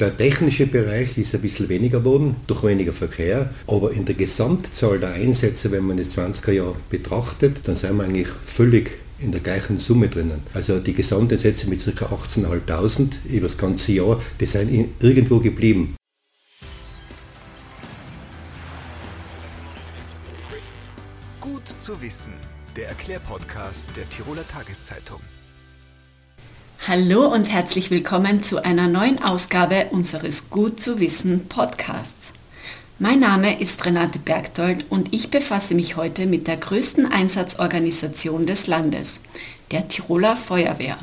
Der technische Bereich ist ein bisschen weniger geworden, durch weniger Verkehr, aber in der Gesamtzahl der Einsätze, wenn man das 20er Jahr betrachtet, dann sind wir eigentlich völlig in der gleichen Summe drinnen. Also die Gesamteinsätze mit ca. 18.500 über das ganze Jahr, die sind irgendwo geblieben. Gut zu wissen, der Erklärpodcast der Tiroler Tageszeitung. Hallo und herzlich willkommen zu einer neuen Ausgabe unseres Gut zu wissen Podcasts. Mein Name ist Renate Bergdold und ich befasse mich heute mit der größten Einsatzorganisation des Landes, der Tiroler Feuerwehr.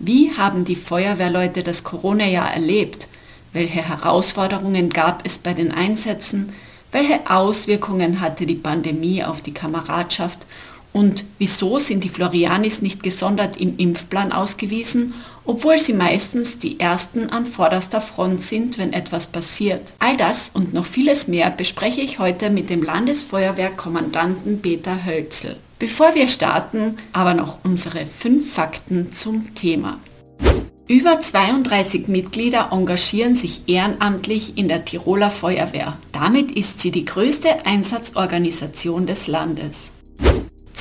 Wie haben die Feuerwehrleute das Corona-Jahr erlebt? Welche Herausforderungen gab es bei den Einsätzen? Welche Auswirkungen hatte die Pandemie auf die Kameradschaft und wieso sind die Florianis nicht gesondert im Impfplan ausgewiesen, obwohl sie meistens die Ersten an vorderster Front sind, wenn etwas passiert? All das und noch vieles mehr bespreche ich heute mit dem Landesfeuerwehrkommandanten Peter Hölzel. Bevor wir starten, aber noch unsere fünf Fakten zum Thema. Über 32 Mitglieder engagieren sich ehrenamtlich in der Tiroler Feuerwehr. Damit ist sie die größte Einsatzorganisation des Landes.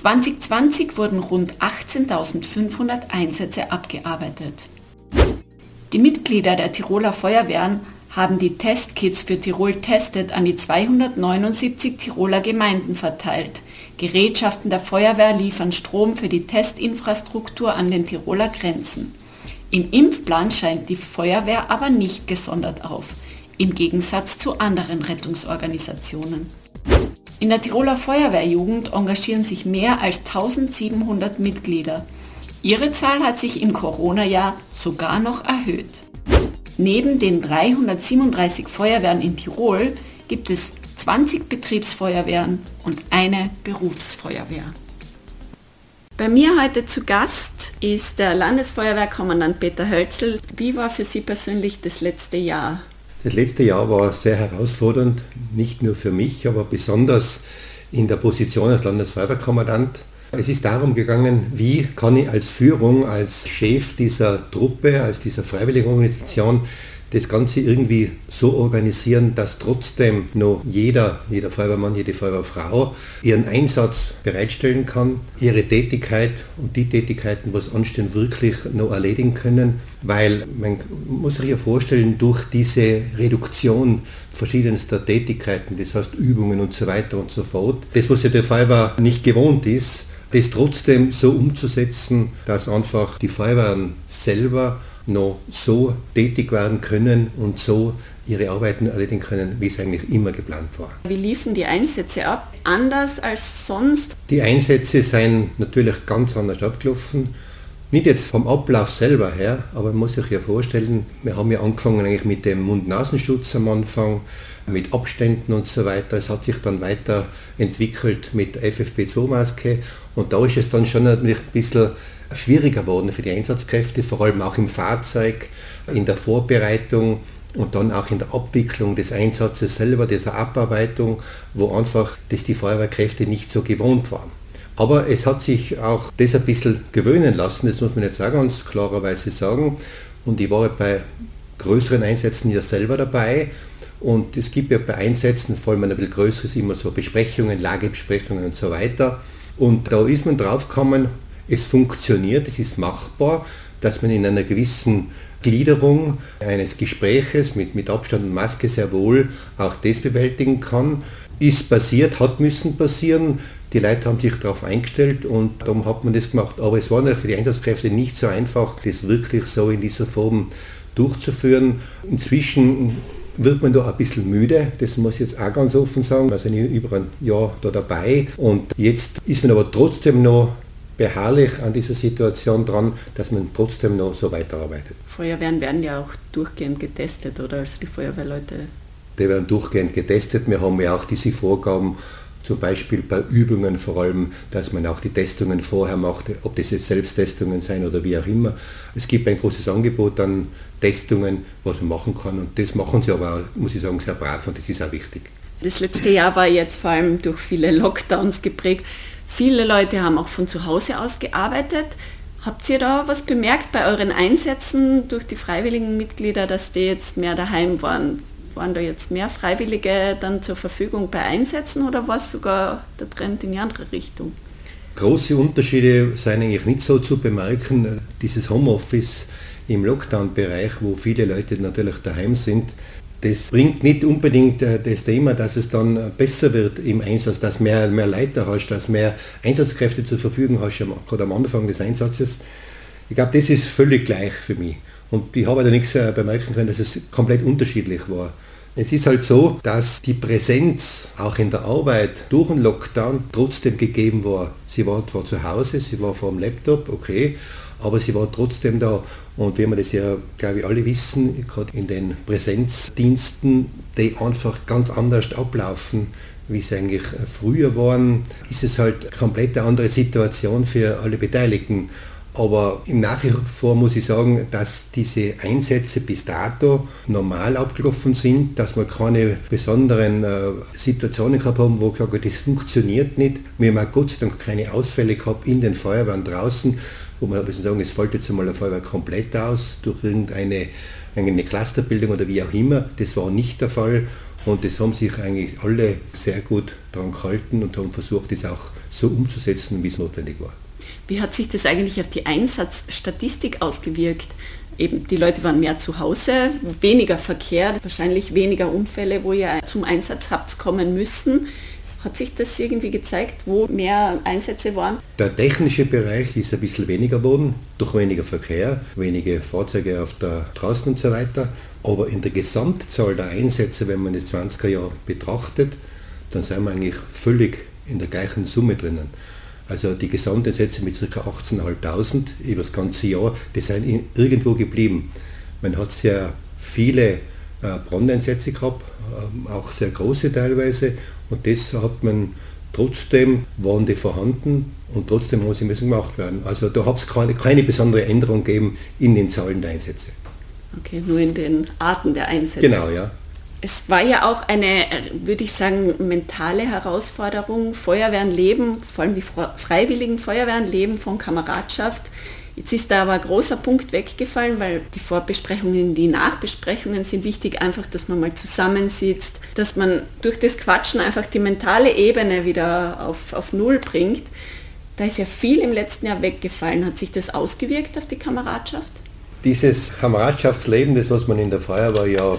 2020 wurden rund 18.500 Einsätze abgearbeitet. Die Mitglieder der Tiroler Feuerwehren haben die Testkits für Tirol Testet an die 279 Tiroler Gemeinden verteilt. Gerätschaften der Feuerwehr liefern Strom für die Testinfrastruktur an den Tiroler Grenzen. Im Impfplan scheint die Feuerwehr aber nicht gesondert auf, im Gegensatz zu anderen Rettungsorganisationen. In der Tiroler Feuerwehrjugend engagieren sich mehr als 1700 Mitglieder. Ihre Zahl hat sich im Corona-Jahr sogar noch erhöht. Neben den 337 Feuerwehren in Tirol gibt es 20 Betriebsfeuerwehren und eine Berufsfeuerwehr. Bei mir heute zu Gast ist der Landesfeuerwehrkommandant Peter Hölzel. Wie war für Sie persönlich das letzte Jahr? Das letzte Jahr war sehr herausfordernd, nicht nur für mich, aber besonders in der Position als Landesfeuerwehrkommandant. Es ist darum gegangen, wie kann ich als Führung, als Chef dieser Truppe, als dieser Freiwilligenorganisation das Ganze irgendwie so organisieren, dass trotzdem noch jeder, jeder Feuerwehrmann, jede Feuerwehrfrau ihren Einsatz bereitstellen kann, ihre Tätigkeit und die Tätigkeiten, was anstehen, wirklich noch erledigen können, weil man muss sich ja vorstellen, durch diese Reduktion verschiedenster Tätigkeiten, das heißt Übungen und so weiter und so fort, das, was ja der Feuerwehr nicht gewohnt ist, das trotzdem so umzusetzen, dass einfach die Feuerwehren selber noch so tätig werden können und so ihre Arbeiten erledigen können, wie es eigentlich immer geplant war. Wie liefen die Einsätze ab? Anders als sonst? Die Einsätze sind natürlich ganz anders abgelaufen. Nicht jetzt vom Ablauf selber her, aber man muss sich ja vorstellen, wir haben ja angefangen eigentlich mit dem Mund-Nasenschutz am Anfang, mit Abständen und so weiter. Es hat sich dann weiterentwickelt mit FFP2-Maske und da ist es dann schon ein bisschen schwieriger geworden für die Einsatzkräfte, vor allem auch im Fahrzeug, in der Vorbereitung und dann auch in der Abwicklung des Einsatzes selber, dieser Abarbeitung, wo einfach das die Feuerwehrkräfte nicht so gewohnt waren. Aber es hat sich auch das ein bisschen gewöhnen lassen, das muss man jetzt auch ganz klarerweise sagen. Und ich war bei größeren Einsätzen ja selber dabei. Und es gibt ja bei Einsätzen, vor allem ein bisschen größeres, immer so Besprechungen, Lagebesprechungen und so weiter. Und da ist man drauf gekommen, es funktioniert, es ist machbar, dass man in einer gewissen Gliederung eines Gespräches mit, mit Abstand und Maske sehr wohl auch das bewältigen kann. Ist passiert, hat müssen passieren. Die Leute haben sich darauf eingestellt und darum hat man das gemacht. Aber es war natürlich für die Einsatzkräfte nicht so einfach, das wirklich so in dieser Form durchzuführen. Inzwischen wird man da ein bisschen müde, das muss ich jetzt auch ganz offen sagen. Wir sind über ein Jahr da dabei und jetzt ist man aber trotzdem noch beharrlich an dieser Situation dran, dass man trotzdem noch so weiterarbeitet. Feuerwehren werden ja auch durchgehend getestet, oder? Also die Feuerwehrleute. Die werden durchgehend getestet. Wir haben ja auch diese Vorgaben, zum Beispiel bei Übungen vor allem, dass man auch die Testungen vorher macht, ob das jetzt Selbsttestungen sein oder wie auch immer. Es gibt ein großes Angebot an Testungen, was man machen kann und das machen sie aber, muss ich sagen, sehr brav und das ist auch wichtig. Das letzte Jahr war jetzt vor allem durch viele Lockdowns geprägt. Viele Leute haben auch von zu Hause aus gearbeitet. Habt ihr da was bemerkt bei euren Einsätzen durch die freiwilligen Mitglieder, dass die jetzt mehr daheim waren? Waren da jetzt mehr Freiwillige dann zur Verfügung bei Einsätzen oder war es sogar der Trend in die andere Richtung? Große Unterschiede sind eigentlich nicht so zu bemerken. Dieses Homeoffice im Lockdown-Bereich, wo viele Leute natürlich daheim sind, das bringt nicht unbedingt äh, das Thema, dass es dann besser wird im Einsatz, dass mehr, mehr Leiter hast, dass mehr Einsatzkräfte zur Verfügung hast, gerade am Anfang des Einsatzes. Ich glaube, das ist völlig gleich für mich. Und ich habe da nichts äh, bemerken können, dass es komplett unterschiedlich war. Es ist halt so, dass die Präsenz auch in der Arbeit durch den Lockdown trotzdem gegeben war. Sie war zwar zu Hause, sie war vor dem Laptop, okay, aber sie war trotzdem da. Und wie wir das ja, glaube ich, alle wissen, gerade in den Präsenzdiensten, die einfach ganz anders ablaufen, wie sie eigentlich früher waren, ist es halt komplett eine andere Situation für alle Beteiligten. Aber im Nachhinein muss ich sagen, dass diese Einsätze bis dato normal abgelaufen sind, dass wir keine besonderen äh, Situationen gehabt haben, wo sage, das funktioniert nicht. Wir haben auch Gott sei Dank keine Ausfälle gehabt in den Feuerwehren draußen, wo man ein bisschen sagen, es fällt jetzt einmal eine Feuerwehr komplett aus durch irgendeine eine Clusterbildung oder wie auch immer. Das war nicht der Fall und das haben sich eigentlich alle sehr gut daran gehalten und haben versucht, das auch so umzusetzen, wie es notwendig war. Wie hat sich das eigentlich auf die Einsatzstatistik ausgewirkt? Eben, die Leute waren mehr zu Hause, weniger Verkehr, wahrscheinlich weniger Unfälle, wo ihr zum Einsatz habt kommen müssen. Hat sich das irgendwie gezeigt, wo mehr Einsätze waren? Der technische Bereich ist ein bisschen weniger geworden, durch weniger Verkehr, wenige Fahrzeuge auf der draußen und so weiter. Aber in der Gesamtzahl der Einsätze, wenn man das 20er Jahr betrachtet, dann sind wir eigentlich völlig in der gleichen Summe drinnen. Also die Gesamteinsätze mit ca. 18.500 über das ganze Jahr, die sind irgendwo geblieben. Man hat sehr viele Brandeinsätze gehabt, ähm, auch sehr große teilweise und das hat man trotzdem, waren die vorhanden und trotzdem haben sie müssen gemacht werden. Also da hat es keine, keine besondere Änderung gegeben in den Zahlen der Einsätze. Okay, nur in den Arten der Einsätze. Genau, ja. Es war ja auch eine, würde ich sagen, mentale Herausforderung. Feuerwehren leben, vor allem die freiwilligen Feuerwehren leben von Kameradschaft. Jetzt ist da aber ein großer Punkt weggefallen, weil die Vorbesprechungen, die Nachbesprechungen sind wichtig, einfach, dass man mal zusammensitzt, dass man durch das Quatschen einfach die mentale Ebene wieder auf, auf Null bringt. Da ist ja viel im letzten Jahr weggefallen. Hat sich das ausgewirkt auf die Kameradschaft? Dieses Kameradschaftsleben, das was man in der Feuerwehr ja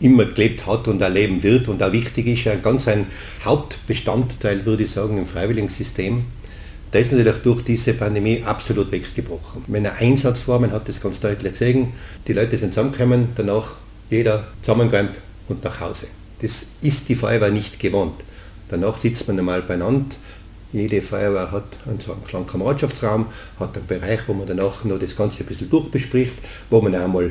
immer gelebt hat und erleben wird und auch wichtig ist, ja ganz ein Hauptbestandteil, würde ich sagen, im Freiwilligensystem, da ist natürlich durch diese Pandemie absolut weggebrochen. Wenn ein Einsatz war, man hat das ganz deutlich gesehen, die Leute sind zusammengekommen, danach jeder zusammengeräumt und nach Hause. Das ist die Feuerwehr nicht gewohnt. Danach sitzt man einmal beieinander, jede Feuerwehr hat einen, einen kleinen Kameradschaftsraum, hat einen Bereich, wo man danach noch das Ganze ein bisschen durchbespricht, wo man auch mal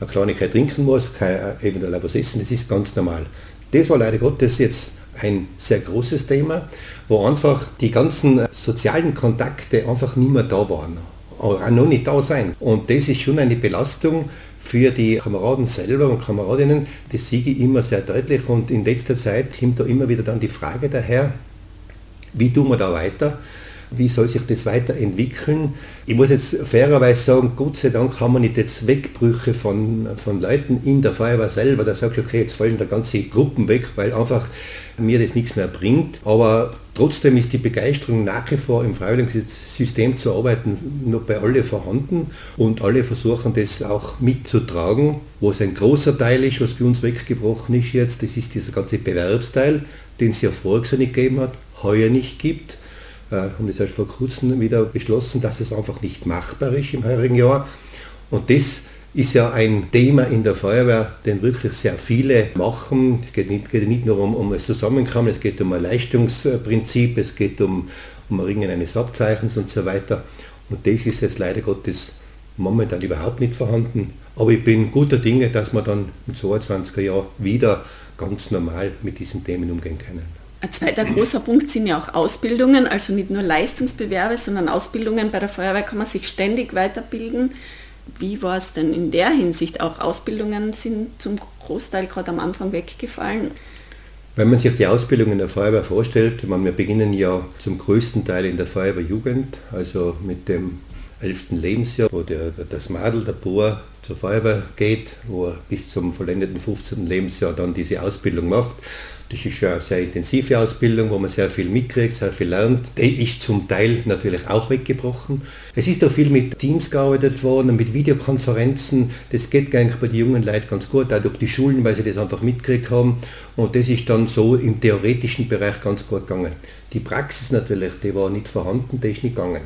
eine Kleinigkeit trinken muss, kann eventuell was essen, das ist ganz normal. Das war leider Gottes jetzt ein sehr großes Thema, wo einfach die ganzen sozialen Kontakte einfach nicht mehr da waren, auch noch nicht da sein. Und das ist schon eine Belastung für die Kameraden selber und Kameradinnen, das sehe ich immer sehr deutlich und in letzter Zeit kommt da immer wieder dann die Frage daher, wie tun wir da weiter? Wie soll sich das weiterentwickeln? Ich muss jetzt fairerweise sagen, Gott sei Dank haben wir nicht jetzt Wegbrüche von, von Leuten in der Feuerwehr selber. Da sagst du, okay, jetzt fallen da ganze Gruppen weg, weil einfach mir das nichts mehr bringt. Aber trotzdem ist die Begeisterung nach wie vor im Freiwilligensystem zu arbeiten noch bei alle vorhanden und alle versuchen das auch mitzutragen. Wo es ein großer Teil ist, was bei uns weggebrochen ist jetzt, das ist dieser ganze Bewerbsteil, den es ja Jahr nicht gegeben hat heuer nicht gibt. Haben das erst vor kurzem wieder beschlossen, dass es einfach nicht machbar ist im heurigen Jahr. Und das ist ja ein Thema in der Feuerwehr, den wirklich sehr viele machen. Es geht nicht, geht nicht nur um, um das Zusammenkommen, es geht um ein Leistungsprinzip, es geht um, um Ringen eines Abzeichens und so weiter. Und das ist jetzt leider Gottes momentan überhaupt nicht vorhanden. Aber ich bin guter Dinge, dass wir dann im 22er Jahr wieder ganz normal mit diesen Themen umgehen können. Ein zweiter großer Punkt sind ja auch Ausbildungen, also nicht nur Leistungsbewerbe, sondern Ausbildungen. Bei der Feuerwehr kann man sich ständig weiterbilden. Wie war es denn in der Hinsicht? Auch Ausbildungen sind zum Großteil gerade am Anfang weggefallen. Wenn man sich die Ausbildung in der Feuerwehr vorstellt, wir beginnen ja zum größten Teil in der Feuerwehrjugend, also mit dem 11. Lebensjahr, wo der, das Madel, der Bohr zur Feuerwehr geht, wo er bis zum vollendeten 15. Lebensjahr dann diese Ausbildung macht. Das ist eine sehr intensive Ausbildung, wo man sehr viel mitkriegt, sehr viel lernt. Die ist zum Teil natürlich auch weggebrochen. Es ist auch viel mit Teams gearbeitet worden, mit Videokonferenzen. Das geht eigentlich bei den jungen Leuten ganz gut, auch durch die Schulen, weil sie das einfach mitgekriegt haben. Und das ist dann so im theoretischen Bereich ganz gut gegangen. Die Praxis natürlich, die war nicht vorhanden, die ist nicht gegangen.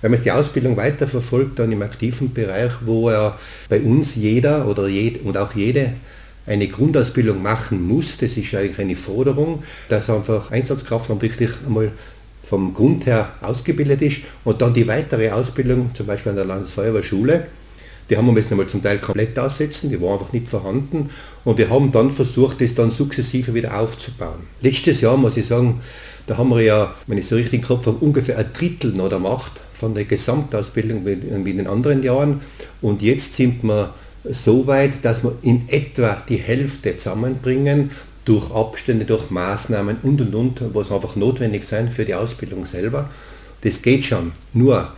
Wenn man die Ausbildung weiterverfolgt, dann im aktiven Bereich, wo er bei uns jeder oder jed und auch jede eine Grundausbildung machen muss, das ist eigentlich eine Forderung, dass einfach Einsatzkraft dann wirklich einmal vom Grund her ausgebildet ist. Und dann die weitere Ausbildung, zum Beispiel an der Landesfeuerwehrschule, die haben wir müssen einmal zum Teil komplett aussetzen, die war einfach nicht vorhanden. Und wir haben dann versucht, das dann sukzessive wieder aufzubauen. Letztes Jahr muss ich sagen, da haben wir ja, wenn ich so richtig im Kopf habe, ungefähr ein Drittel noch der Macht von der Gesamtausbildung wie in den anderen Jahren. Und jetzt sind wir so weit, dass wir in etwa die Hälfte zusammenbringen durch Abstände, durch Maßnahmen und und und, was einfach notwendig sein für die Ausbildung selber. Das geht schon. Nur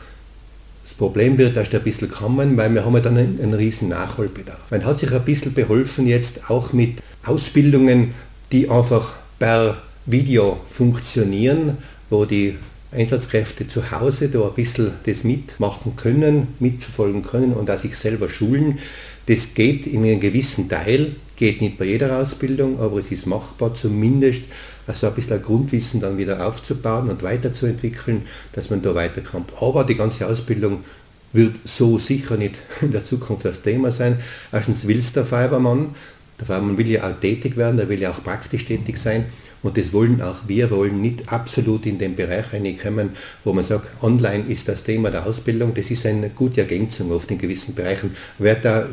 das Problem wird erst ein bisschen kommen, weil wir haben ja dann einen, einen riesen Nachholbedarf. Man hat sich ein bisschen beholfen jetzt auch mit Ausbildungen, die einfach per Video funktionieren, wo die Einsatzkräfte zu Hause da ein bisschen das mitmachen können, mitverfolgen können und auch sich selber schulen. Das geht in einem gewissen Teil, geht nicht bei jeder Ausbildung, aber es ist machbar, zumindest also ein bisschen ein Grundwissen dann wieder aufzubauen und weiterzuentwickeln, dass man da weiterkommt. Aber die ganze Ausbildung wird so sicher nicht in der Zukunft das Thema sein. Erstens will es der Feuerwehrmann, der Feuerwehrmann will ja auch tätig werden, der will ja auch praktisch tätig sein. Und das wollen auch wir, wollen nicht absolut in den Bereich reinkommen, wo man sagt, online ist das Thema der Ausbildung. Das ist eine gute Ergänzung oft in gewissen Bereichen. Wird da,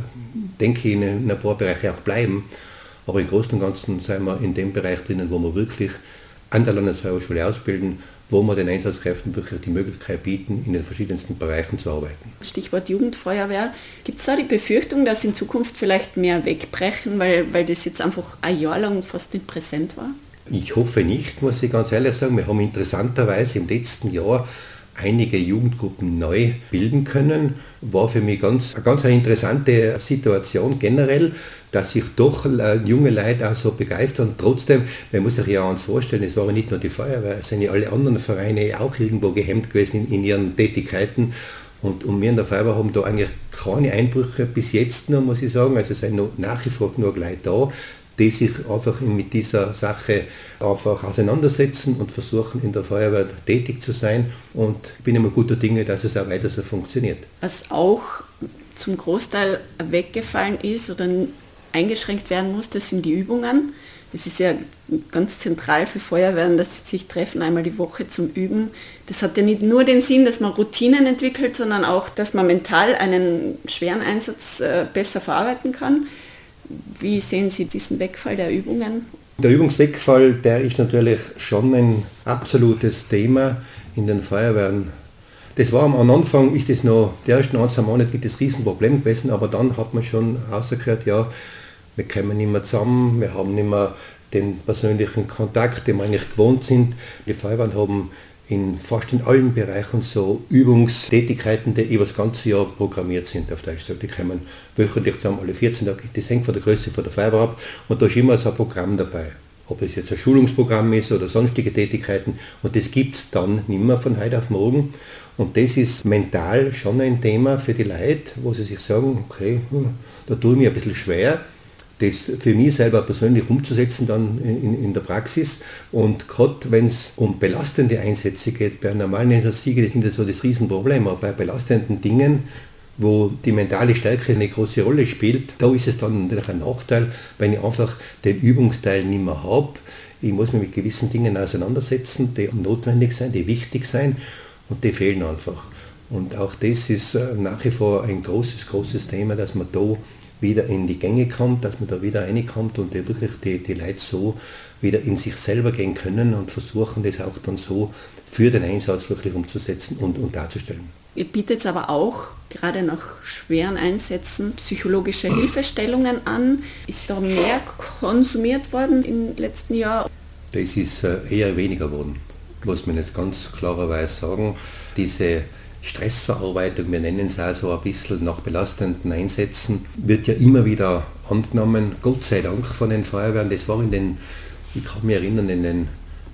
denke ich, in ein paar Bereiche auch bleiben. Aber im Großen und Ganzen sind wir in dem Bereich drinnen, wo wir wirklich an der Landesfeuerwehrschule ausbilden, wo wir den Einsatzkräften wirklich die Möglichkeit bieten, in den verschiedensten Bereichen zu arbeiten. Stichwort Jugendfeuerwehr. Gibt es da die Befürchtung, dass in Zukunft vielleicht mehr wegbrechen, weil, weil das jetzt einfach ein Jahr lang fast nicht präsent war? Ich hoffe nicht, muss ich ganz ehrlich sagen. Wir haben interessanterweise im letzten Jahr einige Jugendgruppen neu bilden können. War für mich ganz, eine ganz interessante Situation generell, dass sich doch äh, junge Leute auch so begeistern. Trotzdem, man muss sich ja eins vorstellen, es waren nicht nur die Feuerwehr, es sind ja alle anderen Vereine auch irgendwo gehemmt gewesen in, in ihren Tätigkeiten. Und, und wir in der Feuerwehr haben da eigentlich keine Einbrüche bis jetzt noch, muss ich sagen. Also es sind noch, nach wie vor nur gleich da die sich einfach mit dieser Sache einfach auseinandersetzen und versuchen in der Feuerwehr tätig zu sein. Und ich bin immer guter Dinge, dass es auch weiter so funktioniert. Was auch zum Großteil weggefallen ist oder eingeschränkt werden muss, das sind die Übungen. Es ist ja ganz zentral für Feuerwehren, dass sie sich treffen einmal die Woche zum Üben. Das hat ja nicht nur den Sinn, dass man Routinen entwickelt, sondern auch, dass man mental einen schweren Einsatz äh, besser verarbeiten kann. Wie sehen Sie diesen Wegfall der Übungen? Der Übungswegfall, der ist natürlich schon ein absolutes Thema in den Feuerwehren. Das war am Anfang, ist es noch, die ersten ein, zwei Monate gibt es Riesenproblem gewesen, aber dann hat man schon rausgehört, ja, wir kommen nicht mehr zusammen, wir haben nicht mehr den persönlichen Kontakt, den wir eigentlich gewohnt sind. Die Feuerwehren haben in fast in allen Bereichen so Übungstätigkeiten, die über das ganze Jahr programmiert sind. Auf Deutsch gesagt, die kommen wöchentlich zusammen, alle 14 Tage. Das hängt von der Größe von der Feuerwehr ab und da ist immer so ein Programm dabei. Ob es jetzt ein Schulungsprogramm ist oder sonstige Tätigkeiten und das gibt es dann nicht mehr von heute auf morgen. Und das ist mental schon ein Thema für die Leute, wo sie sich sagen, okay, hm, da tue ich mir ein bisschen schwer das für mich selber persönlich umzusetzen dann in, in der Praxis. Und gerade wenn es um belastende Einsätze geht, bei normalen Einsatzsiege, das sind ja so das Riesenproblem, aber bei belastenden Dingen, wo die mentale Stärke eine große Rolle spielt, da ist es dann natürlich ein Nachteil, wenn ich einfach den Übungsteil nicht mehr habe. Ich muss mich mit gewissen Dingen auseinandersetzen, die notwendig sind, die wichtig sind und die fehlen einfach. Und auch das ist äh, nach wie vor ein großes, großes Thema, dass man da wieder in die Gänge kommt, dass man da wieder reinkommt und wirklich die, die Leute so wieder in sich selber gehen können und versuchen das auch dann so für den Einsatz wirklich umzusetzen und, und darzustellen. Ihr bietet aber auch gerade nach schweren Einsätzen psychologische Hilfestellungen an. Ist da mehr konsumiert worden im letzten Jahr? Das ist äh, eher weniger geworden, muss man jetzt ganz klarerweise sagen. Diese Stressverarbeitung, wir nennen es auch so ein bisschen nach belastenden Einsätzen, wird ja immer wieder angenommen, Gott sei Dank von den Feuerwehren. Das war in den, ich kann mich erinnern, in den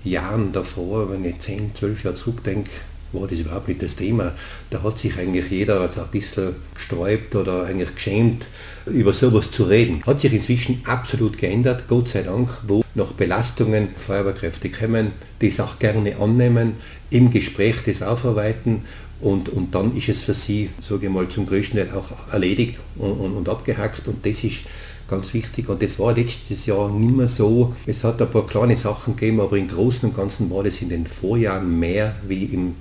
Jahren davor, wenn ich 10, 12 Jahre zurückdenke, war das überhaupt nicht das Thema. Da hat sich eigentlich jeder also ein bisschen gesträubt oder eigentlich geschämt, über sowas zu reden. Hat sich inzwischen absolut geändert, Gott sei Dank, wo noch Belastungen Feuerwehrkräfte kommen, die es auch gerne annehmen, im Gespräch das aufarbeiten und, und dann ist es für sie, sage ich mal, zum größten Teil auch erledigt und, und, und abgehackt und das ist ganz wichtig. Und das war letztes Jahr nicht mehr so. Es hat ein paar kleine Sachen gegeben, aber im Großen und Ganzen war das in den Vorjahren mehr wie im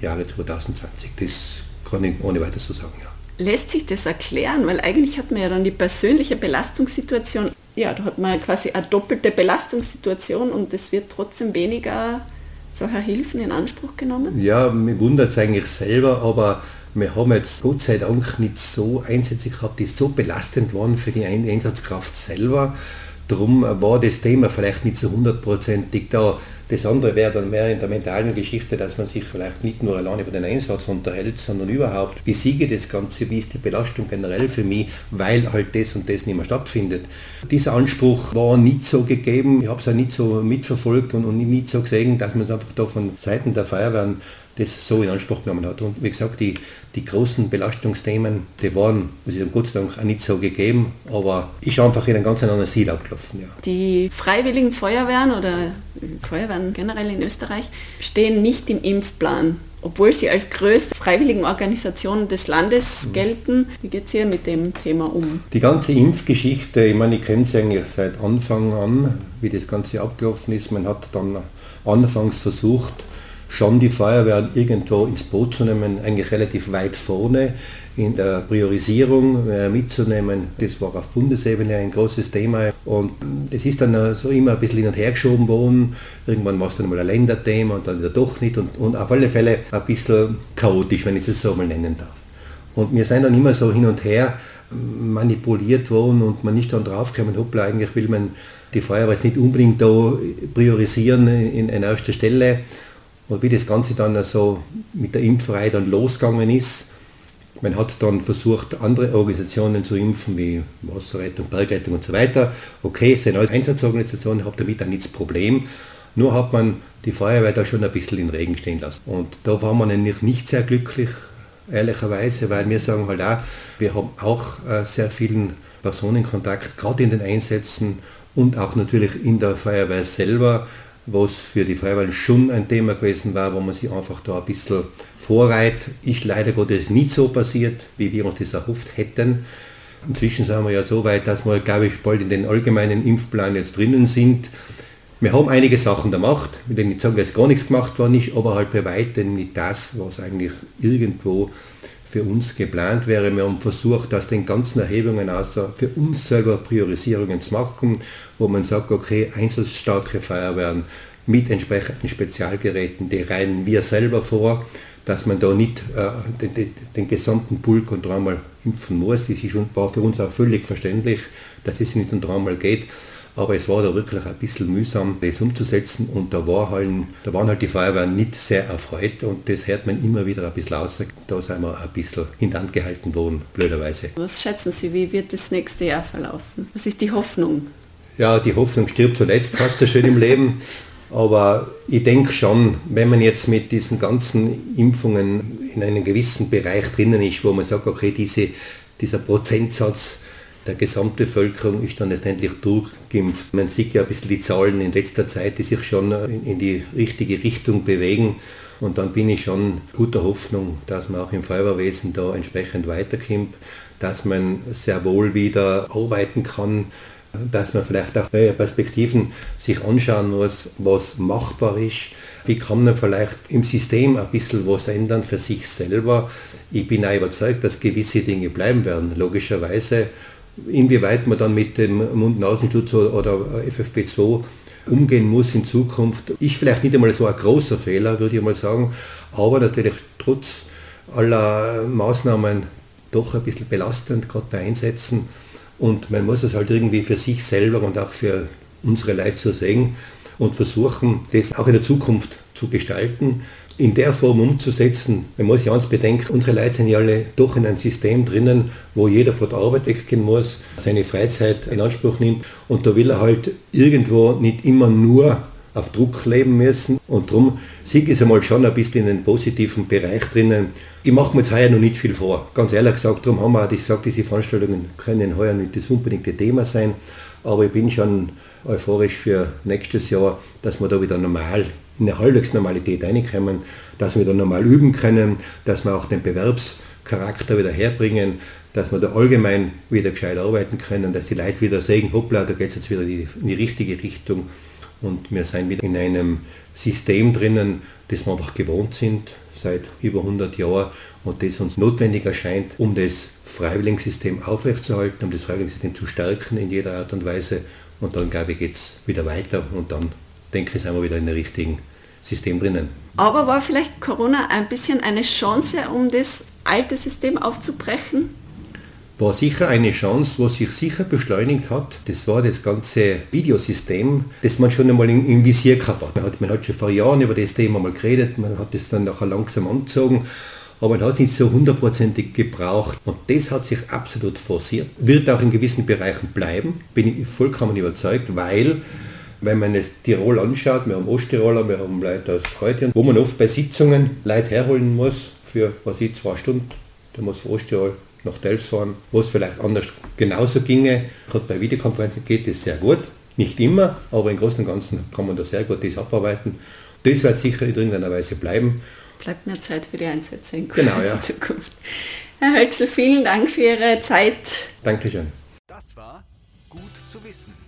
Jahre 2020. Das kann ich ohne weiteres so sagen, ja. Lässt sich das erklären? Weil eigentlich hat man ja dann die persönliche Belastungssituation, ja, da hat man quasi eine doppelte Belastungssituation und es wird trotzdem weniger solcher Hilfen in Anspruch genommen? Ja, mir wundert es eigentlich selber, aber wir haben jetzt Gott sei Dank nicht so Einsätze gehabt, die so belastend waren für die Einsatzkraft selber. Darum war das Thema vielleicht nicht so hundertprozentig da. Das andere wäre dann mehr in der mentalen Geschichte, dass man sich vielleicht nicht nur allein über den Einsatz unterhält, sondern überhaupt besiege das Ganze, wie ist die Belastung generell für mich, weil halt das und das nicht mehr stattfindet. Dieser Anspruch war nicht so gegeben, ich habe es auch nicht so mitverfolgt und, und nicht so gesehen, dass man es einfach da von Seiten der Feuerwehren das so in Anspruch genommen hat. Und wie gesagt, die, die großen Belastungsthemen, die waren, muss ich sagen, Gott sei Dank auch nicht so gegeben, aber ist einfach in einem ganz anderen Ziel abgelaufen. Ja. Die freiwilligen Feuerwehren oder Feuerwehren generell in Österreich stehen nicht im Impfplan obwohl sie als größte Freiwilligenorganisation des Landes mhm. gelten. Wie geht es hier mit dem Thema um? Die ganze Impfgeschichte, ich meine, ich kenne es eigentlich seit Anfang an, wie das Ganze abgelaufen ist. Man hat dann anfangs versucht, schon die Feuerwehren irgendwo ins Boot zu nehmen, eigentlich relativ weit vorne in der Priorisierung äh, mitzunehmen. Das war auf Bundesebene ein großes Thema und es ist dann so immer ein bisschen hin und her geschoben worden. Irgendwann war es dann mal ein Länderthema und dann wieder doch nicht und, und auf alle Fälle ein bisschen chaotisch, wenn ich es so mal nennen darf. Und wir sind dann immer so hin und her manipuliert worden und man ist dann draufgekommen, hoppla, eigentlich will man die Feuerwehr jetzt nicht unbedingt da priorisieren in, in erster Stelle und wie das Ganze dann so mit der Impferei dann losgegangen ist, man hat dann versucht, andere Organisationen zu impfen, wie Wasserrettung, Bergrettung und so weiter. Okay, es sind alles Einsatzorganisationen, habe damit auch nichts Problem. Nur hat man die Feuerwehr da schon ein bisschen in Regen stehen lassen. Und da war man eigentlich nicht sehr glücklich, ehrlicherweise, weil wir sagen halt auch, wir haben auch äh, sehr vielen Personenkontakt, gerade in den Einsätzen und auch natürlich in der Feuerwehr selber was für die Feuerwehr schon ein Thema gewesen war, wo man sich einfach da ein bisschen vorreiht. Ist leider Gottes nicht so passiert, wie wir uns das erhofft hätten. Inzwischen sind wir ja so weit, dass wir, glaube ich, bald in den allgemeinen Impfplan jetzt drinnen sind. Wir haben einige Sachen gemacht, mit denen ich sagen, dass gar nichts gemacht worden ist, aber halt bei weitem nicht das, was eigentlich irgendwo für uns geplant wäre. Wir haben versucht, aus den ganzen Erhebungen außer für uns selber Priorisierungen zu machen, wo man sagt, okay, einsatzstarke Feuerwehren mit entsprechenden Spezialgeräten, die reihen wir selber vor, dass man da nicht äh, den, den, den, gesamten Pulk und dreimal impfen muss. Das ist, war für uns auch völlig verständlich, dass es nicht um dreimal geht. Aber es war da wirklich ein bisschen mühsam, das umzusetzen und da, war halt, da waren halt die Feuerwehren nicht sehr erfreut und das hört man immer wieder ein bisschen aus. Da sind wir ein bisschen in Hand gehalten worden, blöderweise. Was schätzen Sie, wie wird das nächste Jahr verlaufen? Was ist die Hoffnung? Ja, die Hoffnung stirbt zuletzt, hast du schön im Leben. Aber ich denke schon, wenn man jetzt mit diesen ganzen Impfungen in einem gewissen Bereich drinnen ist, wo man sagt, okay, diese, dieser Prozentsatz der Gesamtbevölkerung ist dann letztendlich durchgeimpft. Man sieht ja ein bisschen die Zahlen in letzter Zeit, die sich schon in die richtige Richtung bewegen. Und dann bin ich schon guter Hoffnung, dass man auch im Feuerwehrwesen da entsprechend weiterkommt, dass man sehr wohl wieder arbeiten kann, dass man vielleicht auch neue Perspektiven sich anschauen muss, was machbar ist. Wie kann man vielleicht im System ein bisschen was ändern für sich selber? Ich bin auch überzeugt, dass gewisse Dinge bleiben werden, logischerweise. Inwieweit man dann mit dem Mund-Nasenschutz oder FFP2 umgehen muss in Zukunft, ist vielleicht nicht einmal so ein großer Fehler, würde ich mal sagen, aber natürlich trotz aller Maßnahmen doch ein bisschen belastend, gerade bei Einsätzen. Und man muss es halt irgendwie für sich selber und auch für unsere Leute so sehen und versuchen, das auch in der Zukunft zu gestalten. In der Form umzusetzen. Man muss ja eins bedenken, unsere Leute sind ja alle doch in einem System drinnen, wo jeder von der Arbeit weggehen muss, seine Freizeit in Anspruch nimmt und da will er halt irgendwo nicht immer nur auf Druck leben müssen und darum ich es einmal schon ein bisschen in den positiven Bereich drinnen. Ich mache mir jetzt heuer noch nicht viel vor. Ganz ehrlich gesagt, darum haben wir auch gesagt, diese Veranstaltungen können heuer nicht das unbedingte Thema sein, aber ich bin schon euphorisch für nächstes Jahr, dass wir da wieder normal in eine halbwegs Normalität reinkommen, dass wir da normal üben können, dass wir auch den Bewerbscharakter wieder herbringen, dass wir da allgemein wieder gescheit arbeiten können, dass die Leute wieder sagen, hoppla, da geht es jetzt wieder in die, in die richtige Richtung und wir sind wieder in einem System drinnen, das wir einfach gewohnt sind seit über 100 Jahren und das uns notwendig erscheint, um das Freiwilligensystem aufrechtzuerhalten, um das Freiwilligensystem zu stärken in jeder Art und Weise. Und dann, glaube ich, geht es wieder weiter und dann, denke ich, sind wir wieder in der richtigen System drinnen. Aber war vielleicht Corona ein bisschen eine Chance, um das alte System aufzubrechen? War sicher eine Chance, was sich sicher beschleunigt hat. Das war das ganze Videosystem, das man schon einmal im, Visier gehabt hat. Man, hat. man hat schon vor Jahren über das Thema mal geredet, man hat es dann nachher langsam angezogen aber man hat nicht so hundertprozentig gebraucht und das hat sich absolut forciert. Wird auch in gewissen Bereichen bleiben, bin ich vollkommen überzeugt, weil wenn man es Tirol anschaut, wir haben Osttiroler, wir haben Leute aus heute, wo man oft bei Sitzungen Leute herholen muss für, was ich, zwei Stunden, da muss von Osttirol nach Delft fahren, wo es vielleicht anders genauso ginge. Gerade bei Videokonferenzen geht das sehr gut, nicht immer, aber im Großen und Ganzen kann man da sehr gut das abarbeiten. Das wird sicher in irgendeiner Weise bleiben. Bleibt mehr Zeit für die Einsätze in genau, ja. Zukunft. Herr Hölzel, vielen Dank für Ihre Zeit. Dankeschön. Das war Gut zu wissen